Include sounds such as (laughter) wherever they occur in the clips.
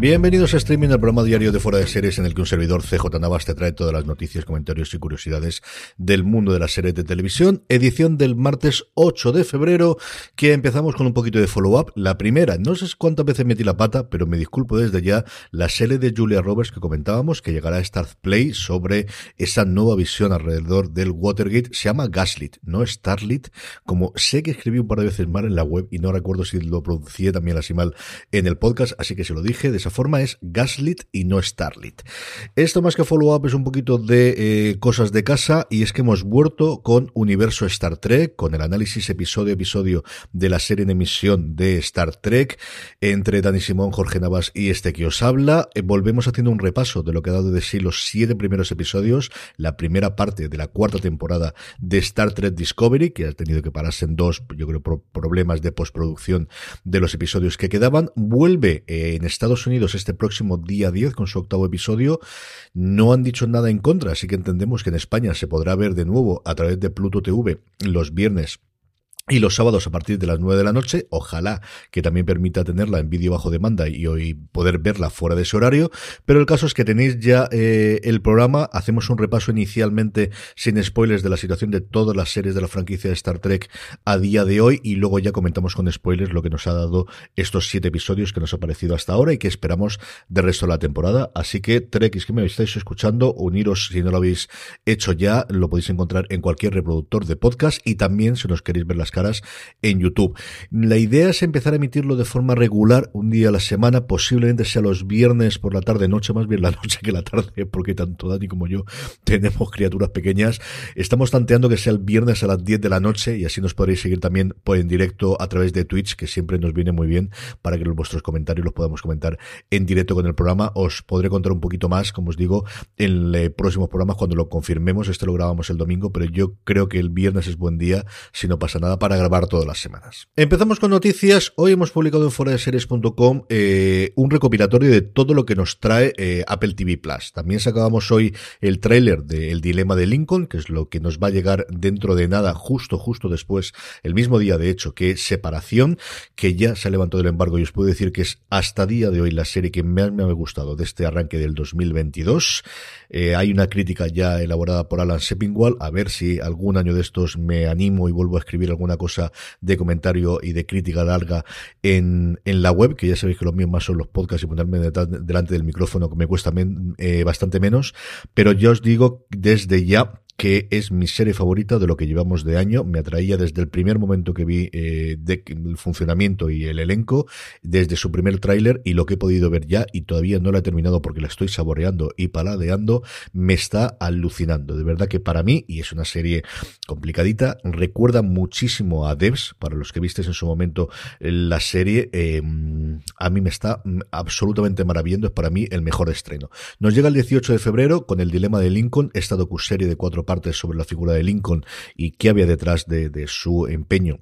Bienvenidos a Streaming, el programa diario de Fuera de Series en el que un servidor CJ Navas te trae todas las noticias, comentarios y curiosidades del mundo de las series de televisión. Edición del martes 8 de febrero, que empezamos con un poquito de follow-up. La primera, no sé cuántas veces metí la pata, pero me disculpo desde ya, la serie de Julia Roberts que comentábamos, que llegará a Star Play sobre esa nueva visión alrededor del Watergate, se llama Gaslit, no Starlit, como sé que escribí un par de veces mal en la web y no recuerdo si lo pronuncié también así mal en el podcast, así que se lo dije, forma es Gaslit y no Starlit. Esto más que follow-up es un poquito de eh, cosas de casa y es que hemos vuelto con Universo Star Trek, con el análisis episodio episodio de la serie en emisión de Star Trek, entre Dani Simón, Jorge Navas y este que os habla. Eh, volvemos haciendo un repaso de lo que ha dado de sí los siete primeros episodios, la primera parte de la cuarta temporada de Star Trek Discovery, que ha tenido que pararse en dos, yo creo, problemas de postproducción de los episodios que quedaban. Vuelve eh, en Estados Unidos este próximo día 10 con su octavo episodio. No han dicho nada en contra, así que entendemos que en España se podrá ver de nuevo a través de Pluto TV los viernes y los sábados a partir de las 9 de la noche, ojalá que también permita tenerla en vídeo bajo demanda y hoy poder verla fuera de ese horario, pero el caso es que tenéis ya eh, el programa, hacemos un repaso inicialmente sin spoilers de la situación de todas las series de la franquicia de Star Trek a día de hoy y luego ya comentamos con spoilers lo que nos ha dado estos siete episodios que nos ha parecido hasta ahora y que esperamos del resto de la temporada, así que Trek, es que me estáis escuchando, uniros si no lo habéis hecho ya, lo podéis encontrar en cualquier reproductor de podcast y también si nos queréis ver las en YouTube. La idea es empezar a emitirlo de forma regular, un día a la semana, posiblemente sea los viernes por la tarde, noche, más bien la (laughs) noche que la tarde, porque tanto Dani como yo (laughs) tenemos criaturas pequeñas. Estamos tanteando que sea el viernes a las 10 de la noche y así nos podréis seguir también pues, en directo a través de Twitch, que siempre nos viene muy bien para que vuestros comentarios los podamos comentar en directo con el programa. Os podré contar un poquito más, como os digo, en el próximo programa cuando lo confirmemos. Este lo grabamos el domingo, pero yo creo que el viernes es buen día, si no pasa nada, grabar todas las semanas. Empezamos con noticias. Hoy hemos publicado en foradeseries.com eh, un recopilatorio de todo lo que nos trae eh, Apple TV Plus. También sacábamos hoy el tráiler de El Dilema de Lincoln, que es lo que nos va a llegar dentro de nada, justo, justo después, el mismo día de hecho, que Separación, que ya se ha levantado el embargo y os puedo decir que es hasta día de hoy la serie que más me ha gustado de este arranque del 2022. Eh, hay una crítica ya elaborada por Alan Seppingwall, a ver si algún año de estos me animo y vuelvo a escribir alguna cosa de comentario y de crítica larga en, en la web, que ya sabéis que lo mío más son los podcasts y ponerme delante del micrófono que me cuesta eh, bastante menos, pero ya os digo desde ya que es mi serie favorita de lo que llevamos de año. Me atraía desde el primer momento que vi eh, el funcionamiento y el elenco, desde su primer tráiler y lo que he podido ver ya, y todavía no la he terminado porque la estoy saboreando y paladeando, me está alucinando. De verdad que para mí, y es una serie complicadita, recuerda muchísimo a Devs, para los que vistes en su momento la serie, eh, a mí me está absolutamente maravillando, es para mí el mejor estreno. Nos llega el 18 de febrero con el dilema de Lincoln, esta docu-serie de cuatro partes sobre la figura de Lincoln y qué había detrás de, de su empeño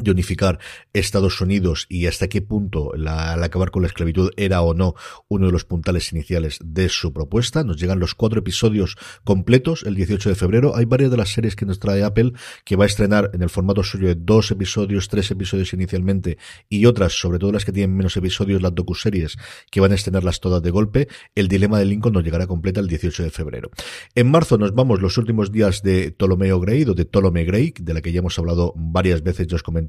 de unificar Estados Unidos y hasta qué punto al acabar con la esclavitud era o no uno de los puntales iniciales de su propuesta. Nos llegan los cuatro episodios completos el 18 de febrero. Hay varias de las series que nos trae Apple que va a estrenar en el formato suyo de dos episodios, tres episodios inicialmente y otras, sobre todo las que tienen menos episodios, las docuseries, que van a estrenarlas todas de golpe. El dilema de Lincoln nos llegará completa el 18 de febrero. En marzo nos vamos los últimos días de Ptolomeo Grey o de Ptolemy Grey, de la que ya hemos hablado varias veces, yo os comenté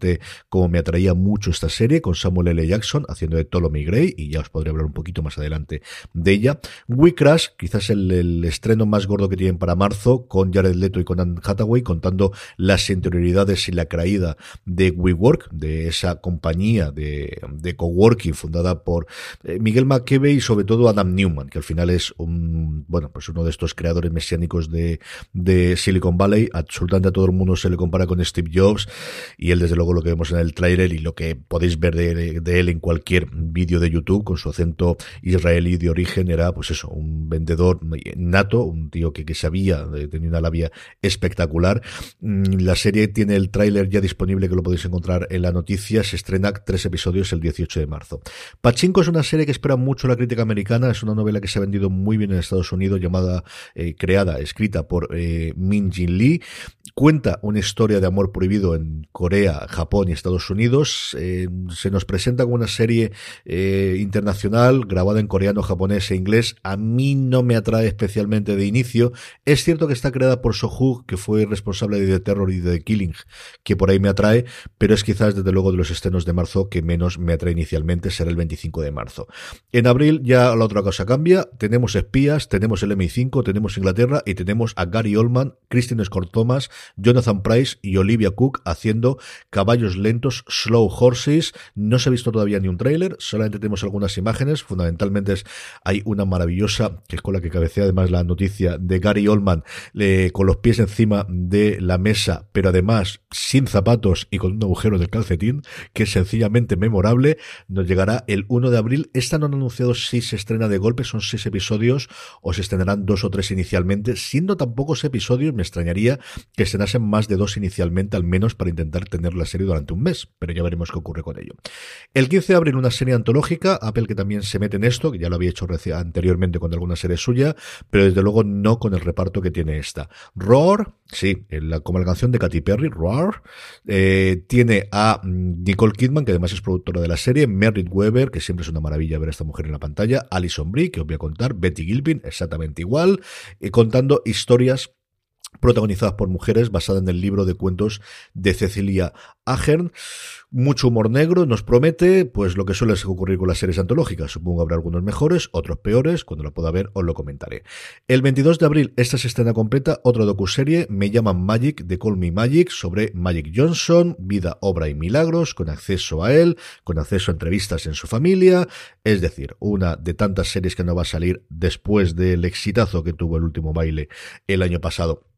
como me atraía mucho esta serie, con Samuel L. Jackson haciendo de Ptolemy Gray, y ya os podré hablar un poquito más adelante de ella. We Crash, quizás el, estreno más gordo que tienen para marzo, con Jared Leto y con Anne Hathaway, contando las interioridades y la caída de WeWork, de esa compañía de, de coworking fundada por eh, Miguel McKeven y sobre todo Adam Newman, que al final es un, bueno, pues uno de estos creadores mesiánicos de, de Silicon Valley. Absolutamente a todo el mundo se le compara con Steve Jobs y él desde luego lo que vemos en el tráiler y lo que podéis ver de, él en cualquier vídeo de YouTube con su acento israelí de origen era pues eso, un vendedor nato, un tío que, que sabía, eh, tenía una labia espectacular. Mm, la serie tiene el tráiler ya disponible que lo podéis encontrar en la noticia, se estrena tres episodios el 18 de marzo. Pachinko es una serie que espera mucho la crítica americana, es una novela que se ha vendido muy bien en Estados Unidos llamada, eh, creada, escrita por eh, Min Jin Lee, cuenta una historia de amor prohibido en Corea, Japón y Estados Unidos. Eh, se nos presenta como una serie eh, internacional grabada en coreano, japonés e inglés. A mí no me atrae especialmente de inicio. Es cierto que está creada por Sohu, que fue responsable de The Terror y de The Killing, que por ahí me atrae, pero es quizás desde luego de los estrenos de marzo que menos me atrae inicialmente, será el 25 de marzo. En abril ya la otra cosa cambia. Tenemos espías, tenemos el MI5, tenemos Inglaterra y tenemos a Gary Oldman, Christine Scott Thomas, Jonathan Price y Olivia Cook haciendo caballos lentos, slow horses. No se ha visto todavía ni un tráiler, solamente tenemos algunas imágenes. Fundamentalmente es, hay una maravillosa, que es con la que cabecea además la noticia de Gary Oldman, con los pies encima de la mesa, pero además sin zapatos y con un agujero del calcetín, que es sencillamente memorable. Nos llegará el 1 de abril. Esta no han anunciado si se estrena de golpe, son seis episodios o se estrenarán dos o tres inicialmente. Siendo tan pocos episodios, me extrañaría que se nasen más de dos inicialmente, al menos para intentar tener la serie durante un mes, pero ya veremos qué ocurre con ello. El 15 de abril una serie antológica, Apple que también se mete en esto, que ya lo había hecho anteriormente con alguna serie suya, pero desde luego no con el reparto que tiene esta. Roar, sí, como la canción de Katy Perry, Roar, eh, tiene a mm, Nicole Kidman, que además es productora de la serie, Merritt Weber, que siempre es una maravilla ver a esta mujer en la pantalla, Alison Brie, que os voy a contar, Betty Gilpin, exactamente igual, y contando historias protagonizadas por mujeres, basada en el libro de cuentos de Cecilia Ahern. Mucho humor negro nos promete, pues lo que suele ocurrir con las series antológicas. Supongo habrá algunos mejores, otros peores. Cuando lo pueda ver, os lo comentaré. El 22 de abril, esta se estrena completa, otra docuserie, Me llaman Magic, de Call Me Magic, sobre Magic Johnson, vida, obra y milagros, con acceso a él, con acceso a entrevistas en su familia. Es decir, una de tantas series que no va a salir después del exitazo que tuvo el último baile el año pasado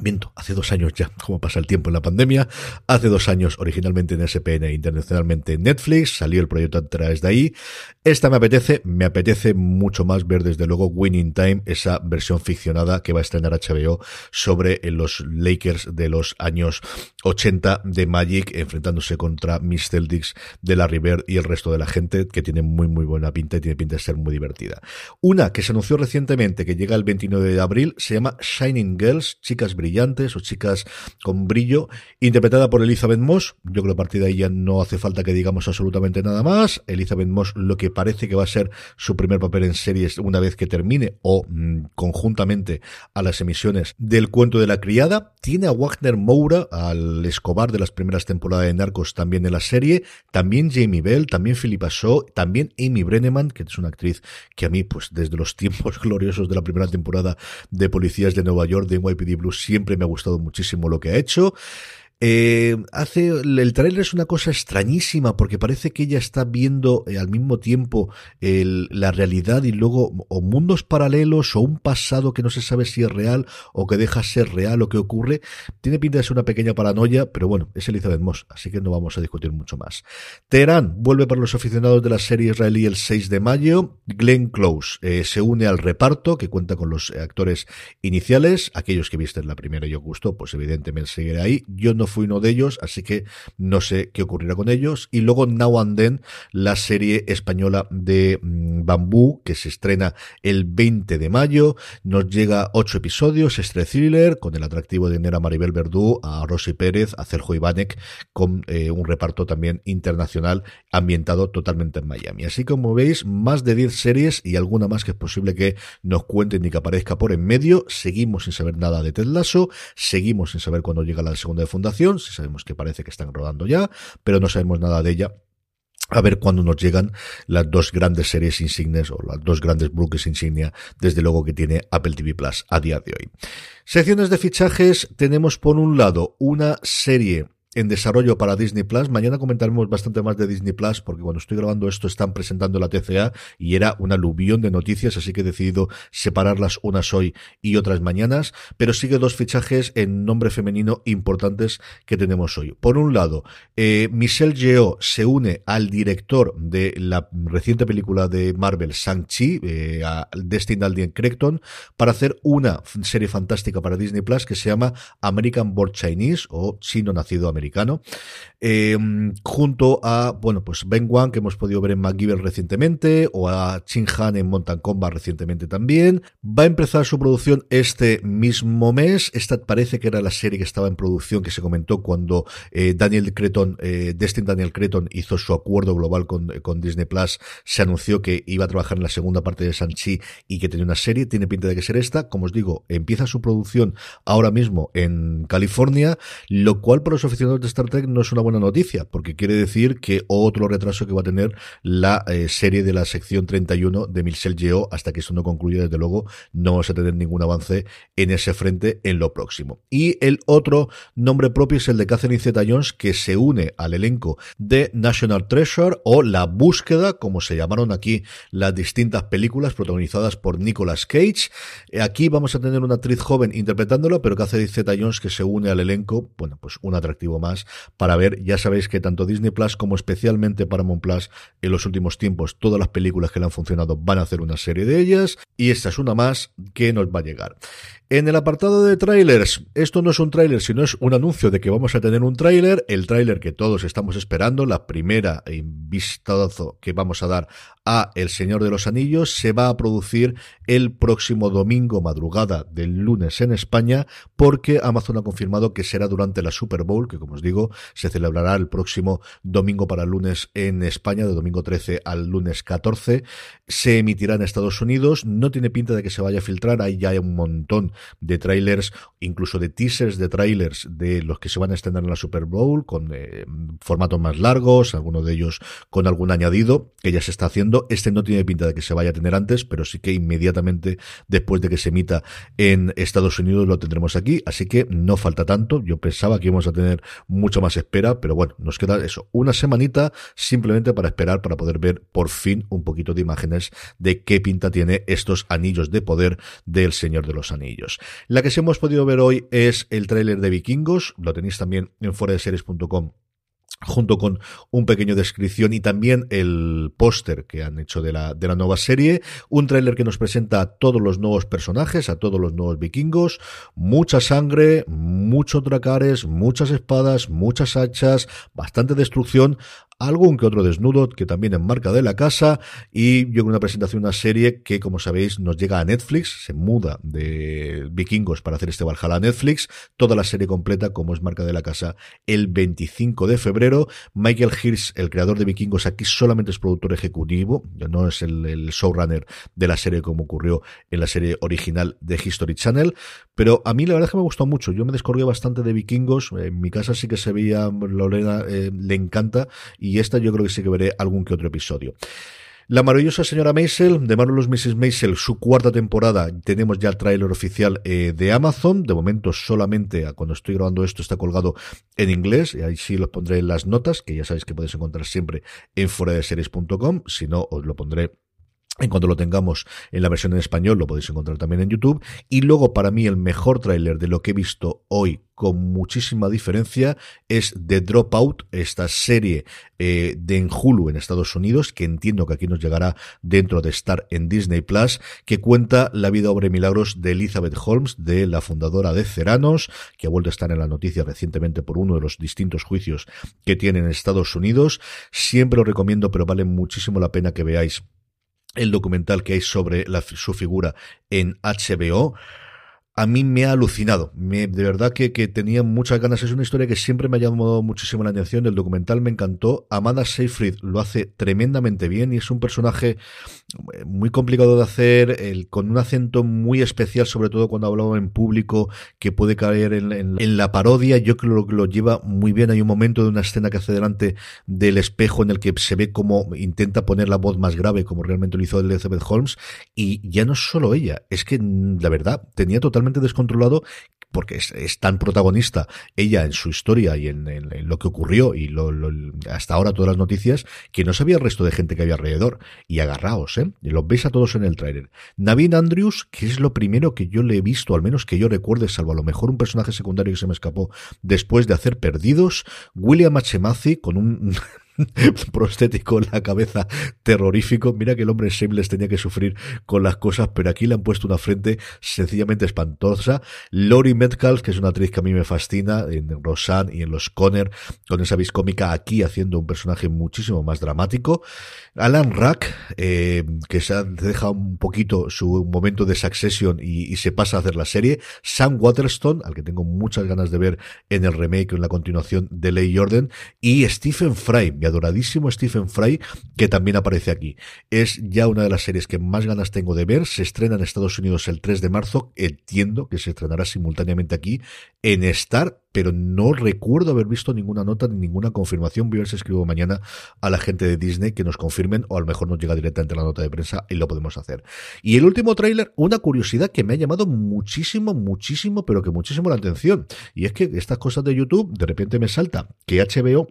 Miento, hace dos años ya, como pasa el tiempo en la pandemia, hace dos años originalmente en SPN e internacionalmente en Netflix, salió el proyecto a través de ahí. Esta me apetece, me apetece mucho más ver desde luego Winning Time, esa versión ficcionada que va a estrenar HBO sobre los Lakers de los años 80 de Magic, enfrentándose contra Miss Celtics de la River y el resto de la gente, que tiene muy muy buena pinta y tiene pinta de ser muy divertida. Una que se anunció recientemente, que llega el 29 de abril, se llama Shining Girls, chicas brillantes o chicas con brillo, interpretada por Elizabeth Moss. Yo creo que a partir de ahí ya no hace falta que digamos absolutamente nada más. Elizabeth Moss, lo que parece que va a ser su primer papel en series una vez que termine o mm, conjuntamente a las emisiones del cuento de la criada. Tiene a Wagner Moura, al Escobar de las primeras temporadas de Narcos también en la serie. También Jamie Bell, también Philippa Shaw, también Amy Brenneman, que es una actriz que a mí, pues desde los (laughs) tiempos gloriosos de la primera temporada de Policías de Nueva York de NYPD Blue siempre me ha gustado muchísimo lo que ha hecho. Eh, hace el trailer es una cosa extrañísima porque parece que ella está viendo eh, al mismo tiempo la realidad y luego o mundos paralelos o un pasado que no se sabe si es real o que deja ser real o que ocurre. Tiene pinta de ser una pequeña paranoia, pero bueno, es Elizabeth Moss, así que no vamos a discutir mucho más. Teherán vuelve para los aficionados de la serie israelí el 6 de mayo. Glenn Close eh, se une al reparto que cuenta con los actores iniciales, aquellos que visten la primera y os gustó, pues evidentemente seguiré ahí. Yo no fui uno de ellos, así que no sé qué ocurrirá con ellos. Y luego Now and Then, la serie española de mm, Bambú, que se estrena el 20 de mayo. Nos llega ocho episodios, este thriller, con el atractivo de Nera Maribel Verdú, a Rosy Pérez, a Sergio Ivanek, con eh, un reparto también internacional ambientado totalmente en Miami. Así como veis, más de 10 series y alguna más que es posible que nos cuenten y que aparezca por en medio. Seguimos sin saber nada de Ted Lasso, seguimos sin saber cuándo llega la segunda de fundación si sabemos que parece que están rodando ya, pero no sabemos nada de ella. A ver cuándo nos llegan las dos grandes series insignes o las dos grandes bloques insignia, desde luego que tiene Apple TV Plus a día de hoy. Secciones de fichajes, tenemos por un lado una serie en desarrollo para Disney Plus. Mañana comentaremos bastante más de Disney Plus porque cuando estoy grabando esto están presentando la TCA y era un aluvión de noticias, así que he decidido separarlas unas hoy y otras mañanas, pero sigue dos fichajes en nombre femenino importantes que tenemos hoy. Por un lado, eh, Michelle Yeoh se une al director de la reciente película de Marvel, Shang-Chi, eh, a Destin Alden Creighton, para hacer una serie fantástica para Disney Plus que se llama American Born Chinese o Chino Nacido Americano, eh, junto a, bueno, pues Ben Wang, que hemos podido ver en MacGyver recientemente, o a Chin Han en Mountain Combat recientemente también. Va a empezar su producción este mismo mes. Esta parece que era la serie que estaba en producción que se comentó cuando eh, Daniel Creton, eh, Destin Daniel Creton hizo su acuerdo global con, con Disney Plus. Se anunció que iba a trabajar en la segunda parte de Sanchi y que tenía una serie. Tiene pinta de que ser esta. Como os digo, empieza su producción ahora mismo en California, lo cual para los aficionados de Star Trek no es una buena noticia, porque quiere decir que otro retraso que va a tener la eh, serie de la sección 31 de Michelle Yeoh hasta que eso no concluya, desde luego, no vamos a tener ningún avance en ese frente en lo próximo. Y el otro nombre propio es el de Catherine Zeta-Jones, que se une al elenco de National Treasure o La Búsqueda, como se llamaron aquí las distintas películas protagonizadas por Nicolas Cage. Aquí vamos a tener una actriz joven interpretándolo, pero Catherine Zeta-Jones que se une al elenco, bueno, pues un atractivo para ver, ya sabéis que tanto Disney Plus como especialmente Paramount Plus en los últimos tiempos, todas las películas que le han funcionado van a hacer una serie de ellas y esta es una más que nos va a llegar. En el apartado de trailers, esto no es un trailer, sino es un anuncio de que vamos a tener un trailer, el trailer que todos estamos esperando, la primera vistazo que vamos a dar a El Señor de los Anillos, se va a producir el próximo domingo madrugada del lunes en España, porque Amazon ha confirmado que será durante la Super Bowl, que como os digo, se celebrará el próximo domingo para el lunes en España, de domingo 13 al lunes 14, se emitirá en Estados Unidos, no tiene pinta de que se vaya a filtrar, ahí ya hay un montón de trailers, incluso de teasers de trailers de los que se van a estrenar en la Super Bowl, con eh, formatos más largos, algunos de ellos con algún añadido que ya se está haciendo. Este no tiene pinta de que se vaya a tener antes, pero sí que inmediatamente después de que se emita en Estados Unidos lo tendremos aquí, así que no falta tanto. Yo pensaba que íbamos a tener mucha más espera, pero bueno, nos queda eso, una semanita simplemente para esperar para poder ver por fin un poquito de imágenes de qué pinta tiene estos anillos de poder del Señor de los Anillos. La que sí hemos podido ver hoy es el tráiler de Vikingos, lo tenéis también en fueradeseries.com junto con un pequeño descripción y también el póster que han hecho de la, de la nueva serie, un tráiler que nos presenta a todos los nuevos personajes, a todos los nuevos vikingos, mucha sangre, muchos dracares, muchas espadas, muchas hachas, bastante destrucción, algún que otro desnudo que también enmarca de la casa y yo una presentación una serie que como sabéis nos llega a Netflix, se muda de vikingos para hacer este Valhalla a Netflix, toda la serie completa como es marca de la casa el 25 de febrero. Michael Hirsch, el creador de vikingos, aquí solamente es productor ejecutivo, no es el, el showrunner de la serie como ocurrió en la serie original de History Channel, pero a mí la verdad es que me gustó mucho, yo me descorgué bastante de vikingos, en mi casa sí que se veía, Lorena eh, le encanta y esta yo creo que sí que veré algún que otro episodio. La maravillosa señora Maisel, de Marvelous Mrs. Maisel, su cuarta temporada, tenemos ya el tráiler oficial eh, de Amazon, de momento solamente cuando estoy grabando esto está colgado en inglés, y ahí sí los pondré en las notas, que ya sabéis que podéis encontrar siempre en foradeseries.com, si no os lo pondré en cuanto lo tengamos en la versión en español, lo podéis encontrar también en YouTube. Y luego, para mí, el mejor tráiler de lo que he visto hoy con muchísima diferencia es The Dropout, esta serie eh, de en Hulu en Estados Unidos, que entiendo que aquí nos llegará dentro de estar en Disney Plus, que cuenta la vida, obra y milagros de Elizabeth Holmes, de la fundadora de Ceranos, que ha vuelto a estar en la noticia recientemente por uno de los distintos juicios que tiene en Estados Unidos. Siempre lo recomiendo, pero vale muchísimo la pena que veáis el documental que hay sobre la, su figura en HBO a mí me ha alucinado. De verdad que, que, tenía muchas ganas. Es una historia que siempre me ha llamado muchísimo la atención. El documental me encantó. Amanda Seyfried lo hace tremendamente bien y es un personaje eh, muy complicado de hacer, con un acento muy especial, sobre todo cuando hablaba en público, que puede caer en, en, la parodia. Yo creo que lo lleva muy bien. Hay un momento de una escena que hace delante del espejo en el que se ve como intenta poner la voz más grave, como realmente lo hizo Elizabeth Holmes. Y ya no solo ella, es que la verdad tenía totalmente descontrolado porque es, tan protagonista ella en su historia y en, lo que ocurrió y lo, hasta ahora todas las noticias, que no sabía el resto de gente que había alrededor. Y agarraos, ¿eh? Los veis a todos en el tráiler. Navin Andrews, que es lo primero que yo le he visto, al menos que yo recuerde, salvo a lo mejor un personaje secundario que se me escapó después de hacer Perdidos. William H. Con un (laughs) (laughs) prostético la cabeza terrorífico. Mira que el hombre Shameless tenía que sufrir con las cosas, pero aquí le han puesto una frente sencillamente espantosa. Lori Metcalf, que es una actriz que a mí me fascina, en Roseanne y en Los Conner, con esa vis cómica aquí haciendo un personaje muchísimo más dramático. Alan Rack, eh, que se deja un poquito su momento de Succession y, y, se pasa a hacer la serie. Sam Waterstone, al que tengo muchas ganas de ver en el remake o en la continuación de Ley Jordan. Y Stephen Fry, adoradísimo Stephen Fry, que también aparece aquí. Es ya una de las series que más ganas tengo de ver. Se estrena en Estados Unidos el 3 de marzo. Entiendo que se estrenará simultáneamente aquí en Star, pero no recuerdo haber visto ninguna nota ni ninguna confirmación. Voy a ver si escribo mañana a la gente de Disney que nos confirmen, o a lo mejor nos llega directamente la nota de prensa y lo podemos hacer. Y el último tráiler, una curiosidad que me ha llamado muchísimo, muchísimo, pero que muchísimo la atención. Y es que estas cosas de YouTube, de repente me salta que HBO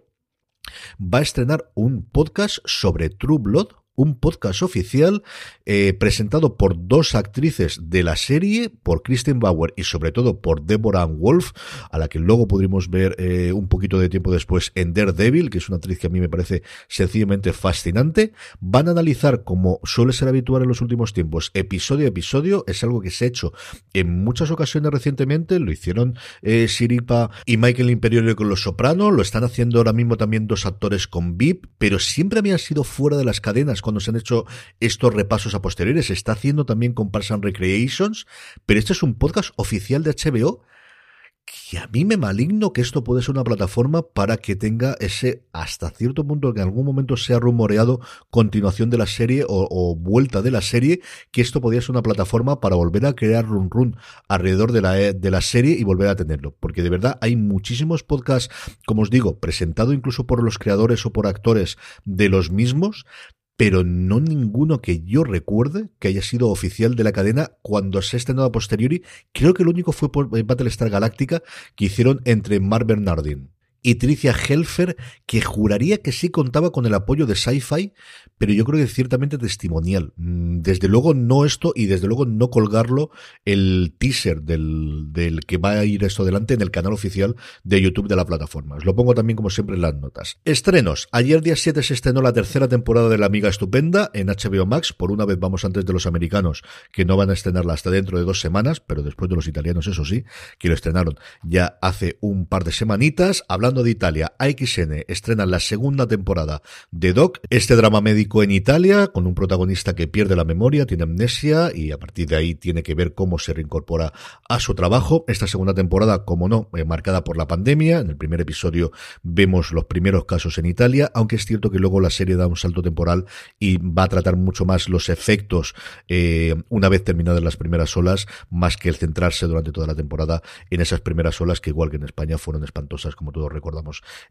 va a estrenar un podcast sobre True Blood, un podcast oficial eh, presentado por dos actrices de la serie, por Kristen Bauer y sobre todo por Deborah Wolf, a la que luego pudimos ver eh, un poquito de tiempo después en Daredevil, que es una actriz que a mí me parece sencillamente fascinante. Van a analizar, como suele ser habitual en los últimos tiempos, episodio a episodio. Es algo que se ha hecho en muchas ocasiones recientemente. Lo hicieron eh, Siripa y Michael Imperioli con Los Sopranos. Lo están haciendo ahora mismo también dos actores con VIP, pero siempre habían sido fuera de las cadenas cuando se han hecho estos repasos a posteriores. Se está haciendo también con Parks Recreations, pero este es un podcast oficial de HBO que a mí me maligno que esto puede ser una plataforma para que tenga ese, hasta cierto punto, que en algún momento sea rumoreado continuación de la serie o, vuelta de la serie, que esto podría ser una plataforma para volver a crear run run alrededor de la, de la serie y volver a tenerlo. Porque de verdad hay muchísimos podcasts, como os digo, presentado incluso por los creadores o por actores de los mismos, pero no ninguno que yo recuerde que haya sido oficial de la cadena cuando se ha estrenado a posteriori. Creo que el único fue por Battlestar Galactica que hicieron entre Mark Bernardin y Tricia Helfer, que juraría que sí contaba con el apoyo de Sci-Fi, pero yo creo que ciertamente testimonial. Mm, desde luego no esto y desde luego no colgarlo el teaser del, del que va a ir esto adelante en el canal oficial de YouTube de la plataforma. Os lo pongo también como siempre en las notas. Estrenos. Ayer día 7 se estrenó la tercera temporada de La Amiga Estupenda en HBO Max. Por una vez vamos antes de los americanos, que no van a estrenarla hasta dentro de dos semanas, pero después de los italianos, eso sí, que lo estrenaron ya hace un par de semanitas. Hablando de Italia, AXN estrena la segunda temporada de Doc, este drama médico en Italia, con un protagonista que pierde la memoria, tiene amnesia y a partir de ahí tiene que ver cómo se reincorpora a su trabajo. Esta segunda temporada, como no, eh, marcada por la pandemia. En el primer episodio vemos los primeros casos en Italia, aunque es cierto que luego la serie da un salto temporal y va a tratar mucho más los efectos eh, una vez terminadas las primeras olas, más que el centrarse durante toda la temporada en esas primeras olas que igual que en España fueron espantosas, como todos recordamos,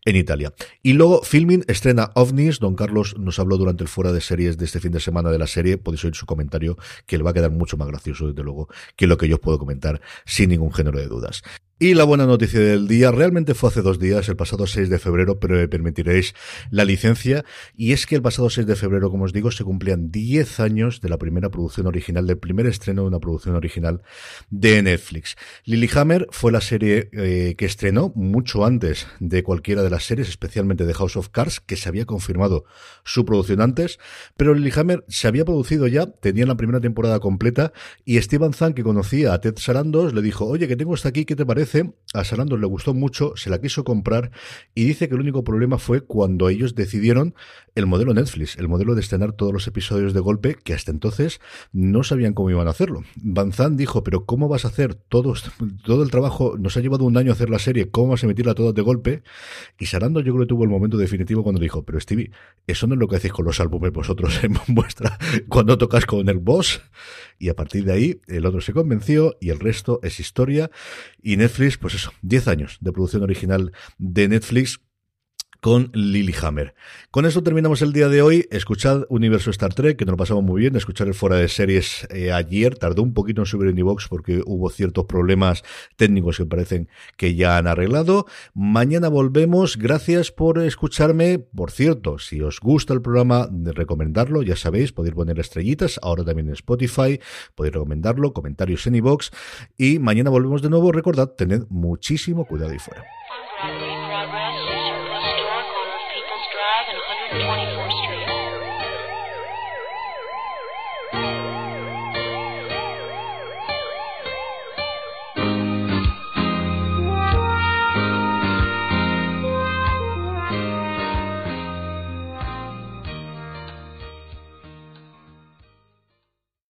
en Italia. Y luego Filming estrena OVNIs. Don Carlos nos habló durante el fuera de series de este fin de semana de la serie. Podéis oír su comentario, que le va a quedar mucho más gracioso, desde luego, que lo que yo os puedo comentar sin ningún género de dudas. Y la buena noticia del día, realmente fue hace dos días, el pasado 6 de febrero, pero me permitiréis la licencia, y es que el pasado 6 de febrero, como os digo, se cumplían 10 años de la primera producción original, del primer estreno de una producción original de Netflix. Lilyhammer fue la serie eh, que estrenó mucho antes de cualquiera de las series, especialmente de House of Cards, que se había confirmado su producción antes, pero Lilyhammer se había producido ya, tenía la primera temporada completa, y Steven Zahn, que conocía a Ted Sarandos, le dijo, oye, que tengo esta aquí, ¿qué te parece? A Sarandos le gustó mucho, se la quiso comprar y dice que el único problema fue cuando ellos decidieron el modelo Netflix, el modelo de estrenar todos los episodios de golpe, que hasta entonces no sabían cómo iban a hacerlo. Van dijo, pero ¿cómo vas a hacer todo, todo el trabajo? Nos ha llevado un año hacer la serie, ¿cómo vas a emitirla todas de golpe? Y Sarando yo creo que tuvo el momento definitivo cuando dijo, pero Stevie, eso no es lo que hacéis con los álbumes vosotros en (laughs) vuestra, cuando tocas con el boss. Y a partir de ahí, el otro se convenció y el resto es historia. Y Netflix, pues eso, 10 años de producción original de Netflix con Lilyhammer. Con esto terminamos el día de hoy. Escuchad Universo Star Trek, que nos lo pasamos muy bien. Escuchar el fuera de series eh, ayer. Tardó un poquito en subir en iVox porque hubo ciertos problemas técnicos que parecen que ya han arreglado. Mañana volvemos. Gracias por escucharme. Por cierto, si os gusta el programa, recomendarlo. Ya sabéis, podéis poner estrellitas. Ahora también en Spotify. Podéis recomendarlo. Comentarios en iVox. Y mañana volvemos de nuevo. Recordad, tened muchísimo cuidado ahí fuera.